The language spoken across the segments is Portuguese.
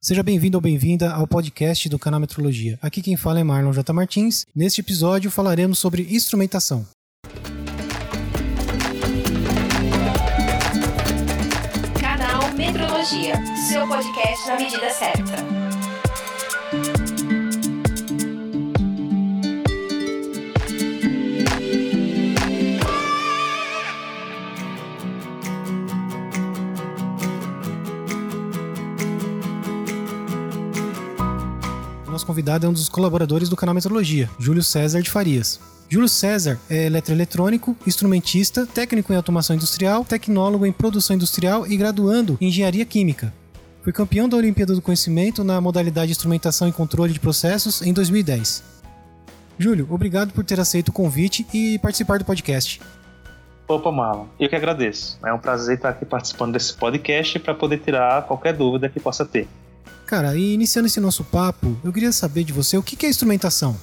Seja bem-vindo ou bem-vinda ao podcast do canal Metrologia. Aqui quem fala é Marlon J. Martins. Neste episódio falaremos sobre instrumentação. Canal Metrologia, seu podcast na medida certa. Convidado é um dos colaboradores do canal Metrologia, Júlio César de Farias. Júlio César é eletroeletrônico, instrumentista, técnico em automação industrial, tecnólogo em produção industrial e graduando em engenharia química. Foi campeão da Olimpíada do Conhecimento na modalidade instrumentação e controle de processos em 2010. Júlio, obrigado por ter aceito o convite e participar do podcast. Opa, Marlon, eu que agradeço. É um prazer estar aqui participando desse podcast para poder tirar qualquer dúvida que possa ter. Cara, e iniciando esse nosso papo, eu queria saber de você o que é instrumentação.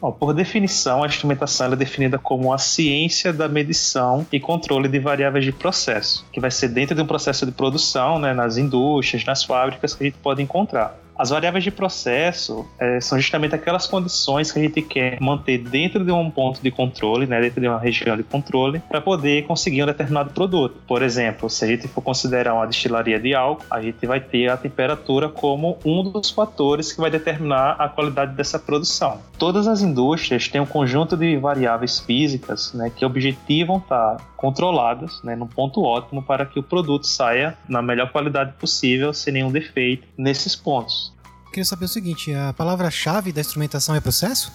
Bom, por definição, a instrumentação é definida como a ciência da medição e controle de variáveis de processo, que vai ser dentro de um processo de produção, né, nas indústrias, nas fábricas que a gente pode encontrar. As variáveis de processo é, são justamente aquelas condições que a gente quer manter dentro de um ponto de controle, né, dentro de uma região de controle, para poder conseguir um determinado produto. Por exemplo, se a gente for considerar uma destilaria de álcool, a gente vai ter a temperatura como um dos fatores que vai determinar a qualidade dessa produção. Todas as indústrias têm um conjunto de variáveis físicas né, que objetivam estar controladas né, no ponto ótimo para que o produto saia na melhor qualidade possível, sem nenhum defeito nesses pontos. Queria saber o seguinte: a palavra-chave da instrumentação é processo?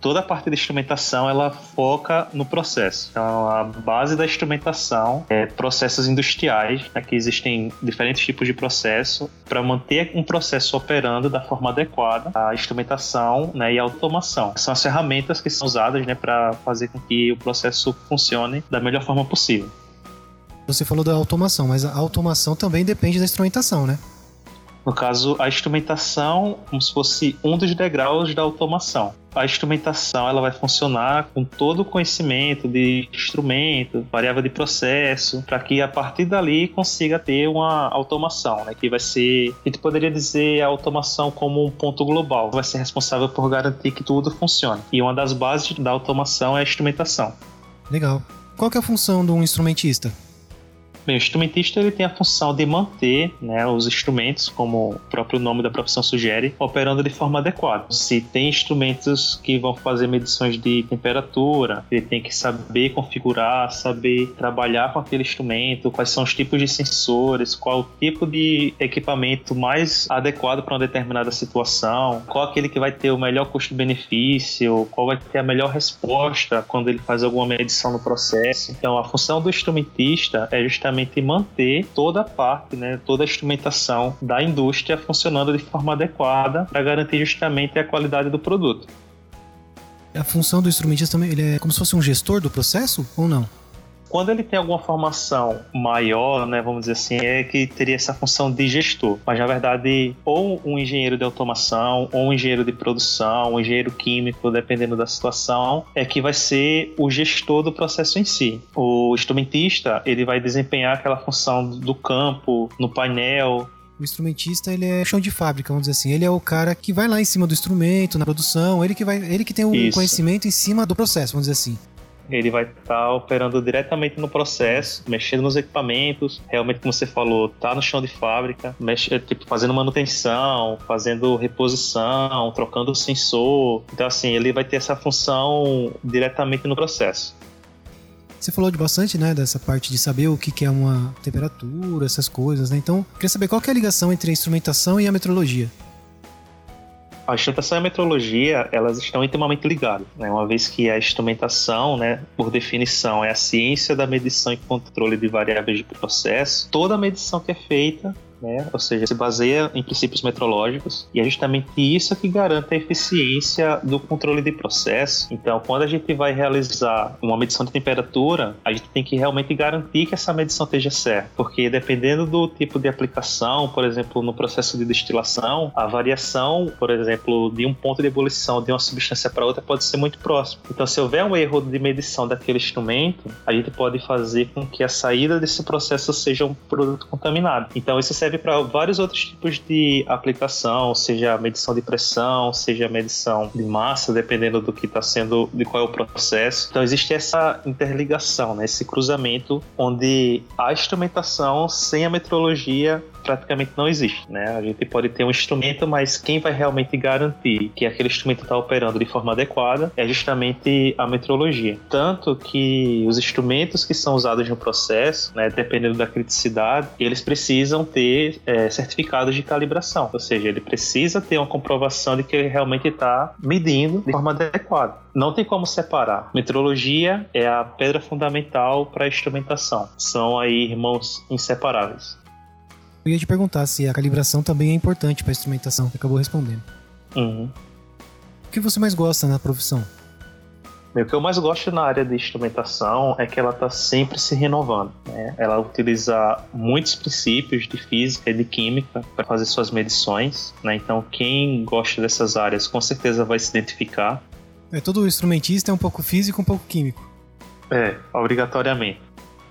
Toda a parte de instrumentação ela foca no processo. Então, a base da instrumentação é processos industriais, né, que existem diferentes tipos de processo. Para manter um processo operando da forma adequada, a instrumentação né, e a automação são as ferramentas que são usadas né, para fazer com que o processo funcione da melhor forma possível. Você falou da automação, mas a automação também depende da instrumentação, né? No caso, a instrumentação como se fosse um dos degraus da automação. A instrumentação ela vai funcionar com todo o conhecimento de instrumento, variável de processo, para que a partir dali consiga ter uma automação, né? que vai ser, a gente poderia dizer a automação como um ponto global, vai ser responsável por garantir que tudo funcione. E uma das bases da automação é a instrumentação. Legal. Qual é a função de um instrumentista? Bem, o instrumentista ele tem a função de manter né, os instrumentos, como o próprio nome da profissão sugere, operando de forma adequada. Se tem instrumentos que vão fazer medições de temperatura, ele tem que saber configurar, saber trabalhar com aquele instrumento, quais são os tipos de sensores, qual o tipo de equipamento mais adequado para uma determinada situação, qual aquele que vai ter o melhor custo-benefício, qual vai ter a melhor resposta quando ele faz alguma medição no processo. Então, a função do instrumentista é justamente manter toda a parte, né, toda a instrumentação da indústria funcionando de forma adequada para garantir justamente a qualidade do produto. A função do instrumentista também, ele é como se fosse um gestor do processo ou não? Quando ele tem alguma formação maior, né, vamos dizer assim, é que teria essa função de gestor. Mas na verdade, ou um engenheiro de automação, ou um engenheiro de produção, um engenheiro químico, dependendo da situação, é que vai ser o gestor do processo em si. O instrumentista, ele vai desempenhar aquela função do campo, no painel, o instrumentista, ele é chão de fábrica, vamos dizer assim. Ele é o cara que vai lá em cima do instrumento, na produção, ele que vai, ele que tem o conhecimento em cima do processo, vamos dizer assim. Ele vai estar operando diretamente no processo, mexendo nos equipamentos, realmente como você falou, tá no chão de fábrica, mexe, tipo, fazendo manutenção, fazendo reposição, trocando o sensor. Então assim, ele vai ter essa função diretamente no processo. Você falou de bastante, né, dessa parte de saber o que que é uma temperatura, essas coisas, né? Então, queria saber qual que é a ligação entre a instrumentação e a metrologia. A instrumentação e a metrologia, elas estão intimamente ligadas, né? Uma vez que a instrumentação, né, por definição, é a ciência da medição e controle de variáveis de processo, toda a medição que é feita né? ou seja, se baseia em princípios metrológicos e é justamente isso que garante a eficiência do controle de processo. Então, quando a gente vai realizar uma medição de temperatura, a gente tem que realmente garantir que essa medição esteja certa, porque dependendo do tipo de aplicação, por exemplo, no processo de destilação, a variação, por exemplo, de um ponto de ebulição de uma substância para outra pode ser muito próximo. Então, se houver um erro de medição daquele instrumento, a gente pode fazer com que a saída desse processo seja um produto contaminado. Então, isso serve serve para vários outros tipos de aplicação, seja medição de pressão, seja medição de massa, dependendo do que está sendo, de qual é o processo. Então existe essa interligação, né, esse cruzamento onde a instrumentação sem a metrologia praticamente não existe, né? A gente pode ter um instrumento, mas quem vai realmente garantir que aquele instrumento está operando de forma adequada é justamente a metrologia. Tanto que os instrumentos que são usados no processo, né, dependendo da criticidade, eles precisam ter é, certificados de calibração, ou seja, ele precisa ter uma comprovação de que ele realmente está medindo de forma adequada. Não tem como separar. Metrologia é a pedra fundamental para a instrumentação. São aí irmãos inseparáveis. Eu ia te perguntar se a calibração também é importante para a instrumentação. Acabou respondendo. Uhum. O que você mais gosta na profissão? O que eu mais gosto na área de instrumentação é que ela está sempre se renovando. Né? Ela utiliza muitos princípios de física e de química para fazer suas medições. Né? Então, quem gosta dessas áreas com certeza vai se identificar. É, todo instrumentista é um pouco físico, um pouco químico. É, obrigatoriamente.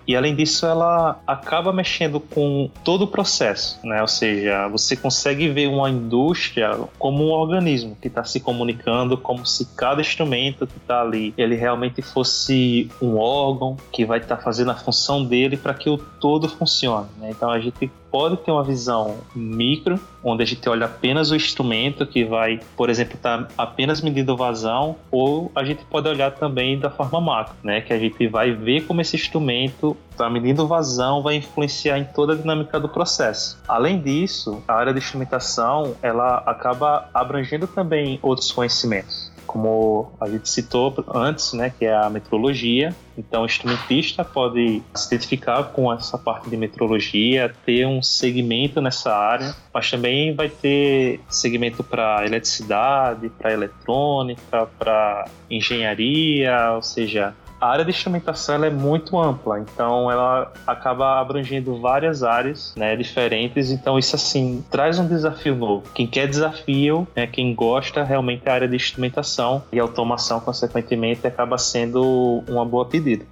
E além disso, ela acaba mexendo com todo o processo, né? Ou seja, você consegue ver uma indústria como um organismo que está se comunicando, como se cada instrumento que está ali, ele realmente fosse um órgão que vai estar tá fazendo a função dele para que o todo funcione. Né? Então a gente pode ter uma visão micro, onde a gente olha apenas o instrumento que vai, por exemplo, estar tá apenas medindo vazão, ou a gente pode olhar também da forma macro, né? Que a gente vai ver como esse instrumento está medindo vazão, vai influenciar em toda a dinâmica do processo. Além disso, a área de instrumentação ela acaba abrangendo também outros conhecimentos como a gente citou antes, né, que é a metrologia. Então, o instrumentista pode se identificar com essa parte de metrologia, ter um segmento nessa área, mas também vai ter segmento para eletricidade, para eletrônica, para engenharia, ou seja, a área de instrumentação é muito ampla, então ela acaba abrangendo várias áreas né, diferentes, então isso assim traz um desafio novo. Quem quer desafio, né, quem gosta realmente da área de instrumentação e automação, consequentemente, acaba sendo uma boa pedida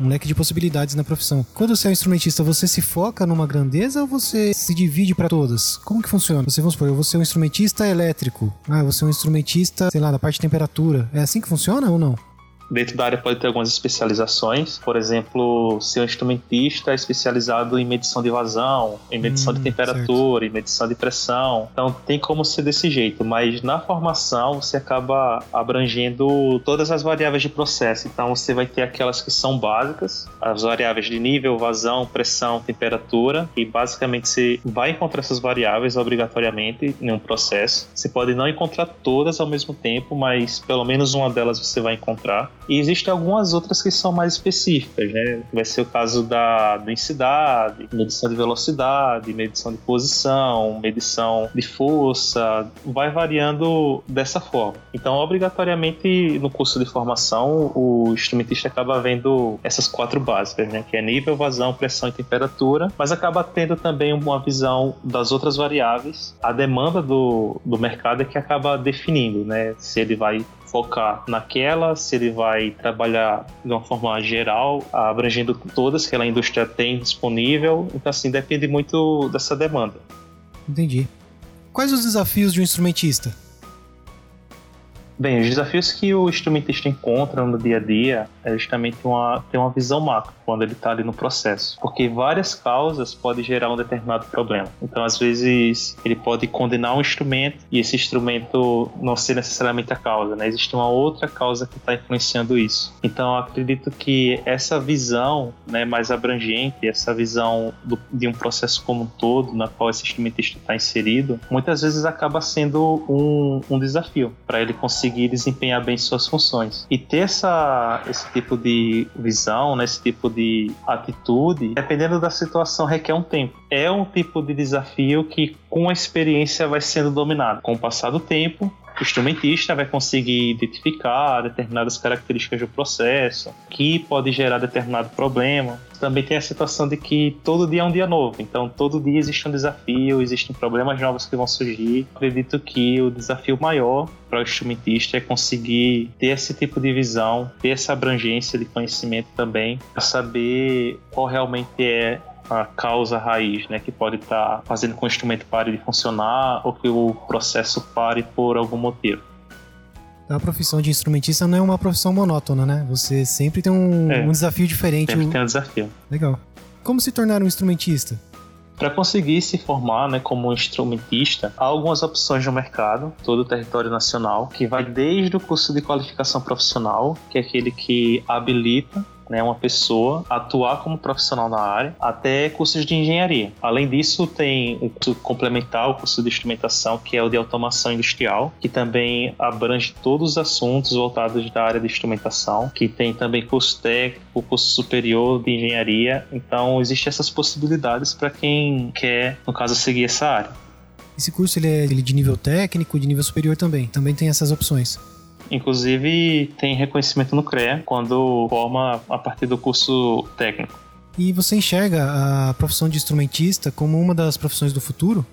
um leque de possibilidades na profissão. Quando você é um instrumentista, você se foca numa grandeza ou você se divide para todas? Como que funciona? Você vamos supor, eu vou ser um instrumentista elétrico. Ah, você é um instrumentista, sei lá, da parte de temperatura. É assim que funciona ou não? Dentro da área pode ter algumas especializações, por exemplo, ser um instrumentista especializado em medição de vazão, em medição hum, de temperatura, certo. em medição de pressão. Então tem como ser desse jeito, mas na formação você acaba abrangendo todas as variáveis de processo. Então você vai ter aquelas que são básicas, as variáveis de nível, vazão, pressão, temperatura, e basicamente você vai encontrar essas variáveis obrigatoriamente em um processo. Você pode não encontrar todas ao mesmo tempo, mas pelo menos uma delas você vai encontrar. E existem algumas outras que são mais específicas, né? Vai ser o caso da densidade, medição de velocidade, medição de posição, medição de força, vai variando dessa forma. Então, obrigatoriamente, no curso de formação, o instrumentista acaba vendo essas quatro básicas, né? Que é nível, vazão, pressão e temperatura, mas acaba tendo também uma visão das outras variáveis. A demanda do, do mercado é que acaba definindo, né? Se ele vai focar naquela, se ele vai trabalhar de uma forma geral, abrangendo todas que a indústria tem disponível. Então, assim, depende muito dessa demanda. Entendi. Quais os desafios de um instrumentista? Bem, os desafios que o instrumentista encontra no dia a dia é justamente uma, ter uma visão macro quando ele está ali no processo, porque várias causas podem gerar um determinado problema. Então, às vezes, ele pode condenar um instrumento e esse instrumento não ser necessariamente a causa, né? Existe uma outra causa que está influenciando isso. Então, acredito que essa visão né, mais abrangente, essa visão do, de um processo como um todo, na qual esse instrumentista está inserido, muitas vezes acaba sendo um, um desafio para ele conseguir conseguir desempenhar bem suas funções. E ter essa, esse tipo de visão, né, esse tipo de atitude, dependendo da situação, requer um tempo. É um tipo de desafio que, com a experiência, vai sendo dominado. Com o passar do tempo, o instrumentista vai conseguir identificar determinadas características do processo que pode gerar determinado problema. Também tem a situação de que todo dia é um dia novo, então todo dia existe um desafio, existem problemas novos que vão surgir. Acredito que o desafio maior para o instrumentista é conseguir ter esse tipo de visão, ter essa abrangência de conhecimento também, para saber qual realmente é a causa raiz, né, que pode estar tá fazendo com que o instrumento pare de funcionar ou que o processo pare por algum motivo. A profissão de instrumentista não é uma profissão monótona, né? Você sempre tem um, é, um desafio diferente. Sempre tem um desafio. Legal. Como se tornar um instrumentista? Para conseguir se formar né, como instrumentista, há algumas opções no mercado, todo o território nacional, que vai desde o curso de qualificação profissional, que é aquele que habilita né, uma pessoa atuar como profissional na área, até cursos de engenharia. Além disso, tem o curso complementar, o curso de instrumentação, que é o de automação industrial, que também abrange todos os assuntos voltados da área de instrumentação, que tem também curso técnico, curso superior de engenharia. Então, existem essas possibilidades para quem quer, no caso, seguir essa área. Esse curso ele é de nível técnico, de nível superior também. Também tem essas opções. Inclusive, tem reconhecimento no CREA quando forma a partir do curso técnico. E você enxerga a profissão de instrumentista como uma das profissões do futuro?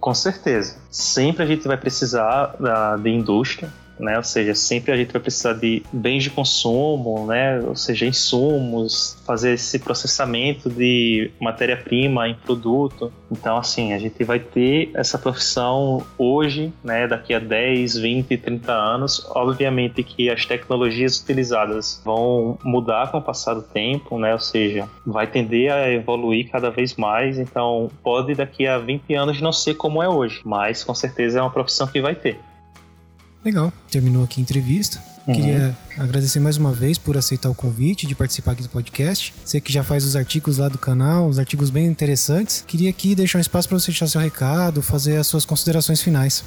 Com certeza. Sempre a gente vai precisar da, de indústria, né? Ou seja, sempre a gente vai precisar de bens de consumo, né? Ou seja, insumos, fazer esse processamento de matéria-prima em produto. Então, assim, a gente vai ter essa profissão hoje, né? Daqui a 10, 20, 30 anos. Obviamente que as tecnologias utilizadas vão mudar com o passar do tempo, né? Ou seja, vai tender a evoluir cada vez mais. Então, pode daqui a 20 anos não ser como é hoje, mas com certeza é uma profissão que vai ter. Legal, terminou aqui a entrevista. Uhum. Queria agradecer mais uma vez por aceitar o convite de participar aqui do podcast. Você que já faz os artigos lá do canal, os artigos bem interessantes. Queria aqui deixar um espaço para você deixar seu recado, fazer as suas considerações finais.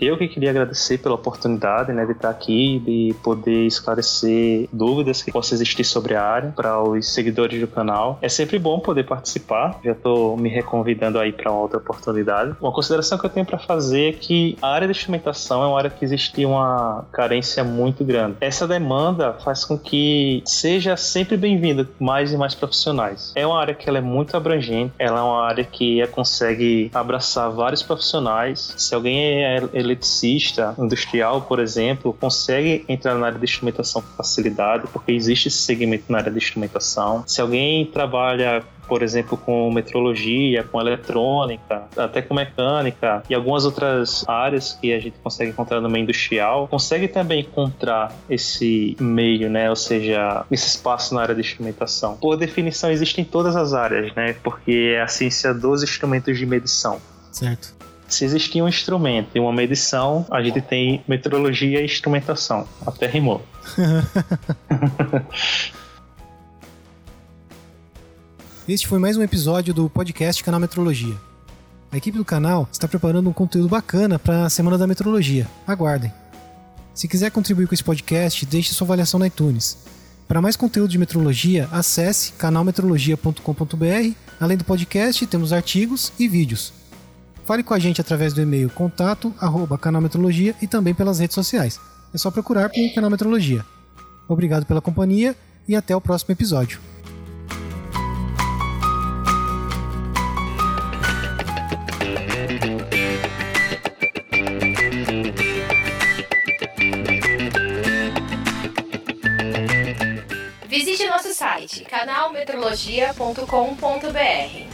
Eu que queria agradecer pela oportunidade né, de estar aqui, de poder esclarecer dúvidas que possam existir sobre a área para os seguidores do canal. É sempre bom poder participar, já estou me reconvidando aí para outra oportunidade. Uma consideração que eu tenho para fazer é que a área de instrumentação é uma área que existe uma carência muito grande. Essa demanda faz com que seja sempre bem-vinda mais e mais profissionais. É uma área que ela é muito abrangente, ela é uma área que consegue abraçar vários profissionais. Se alguém é eletricista industrial, por exemplo, consegue entrar na área de instrumentação com facilidade, porque existe esse segmento na área de instrumentação. Se alguém trabalha por exemplo, com metrologia, com eletrônica, até com mecânica e algumas outras áreas que a gente consegue encontrar no meio industrial, consegue também encontrar esse meio, né? Ou seja, esse espaço na área de instrumentação. Por definição, existe em todas as áreas, né? Porque é a ciência dos instrumentos de medição. Certo. Se existir um instrumento e uma medição, a gente tem metrologia e instrumentação. Até rimou. este foi mais um episódio do podcast Canal Metrologia. A equipe do canal está preparando um conteúdo bacana para a Semana da Metrologia. Aguardem. Se quiser contribuir com esse podcast, deixe sua avaliação no iTunes. Para mais conteúdo de metrologia, acesse canalmetrologia.com.br. Além do podcast, temos artigos e vídeos. Fale com a gente através do e-mail contato arroba canalmetrologia e também pelas redes sociais. É só procurar por Canal Metrologia. Obrigado pela companhia e até o próximo episódio. Visite nosso site canalmetrologia.com.br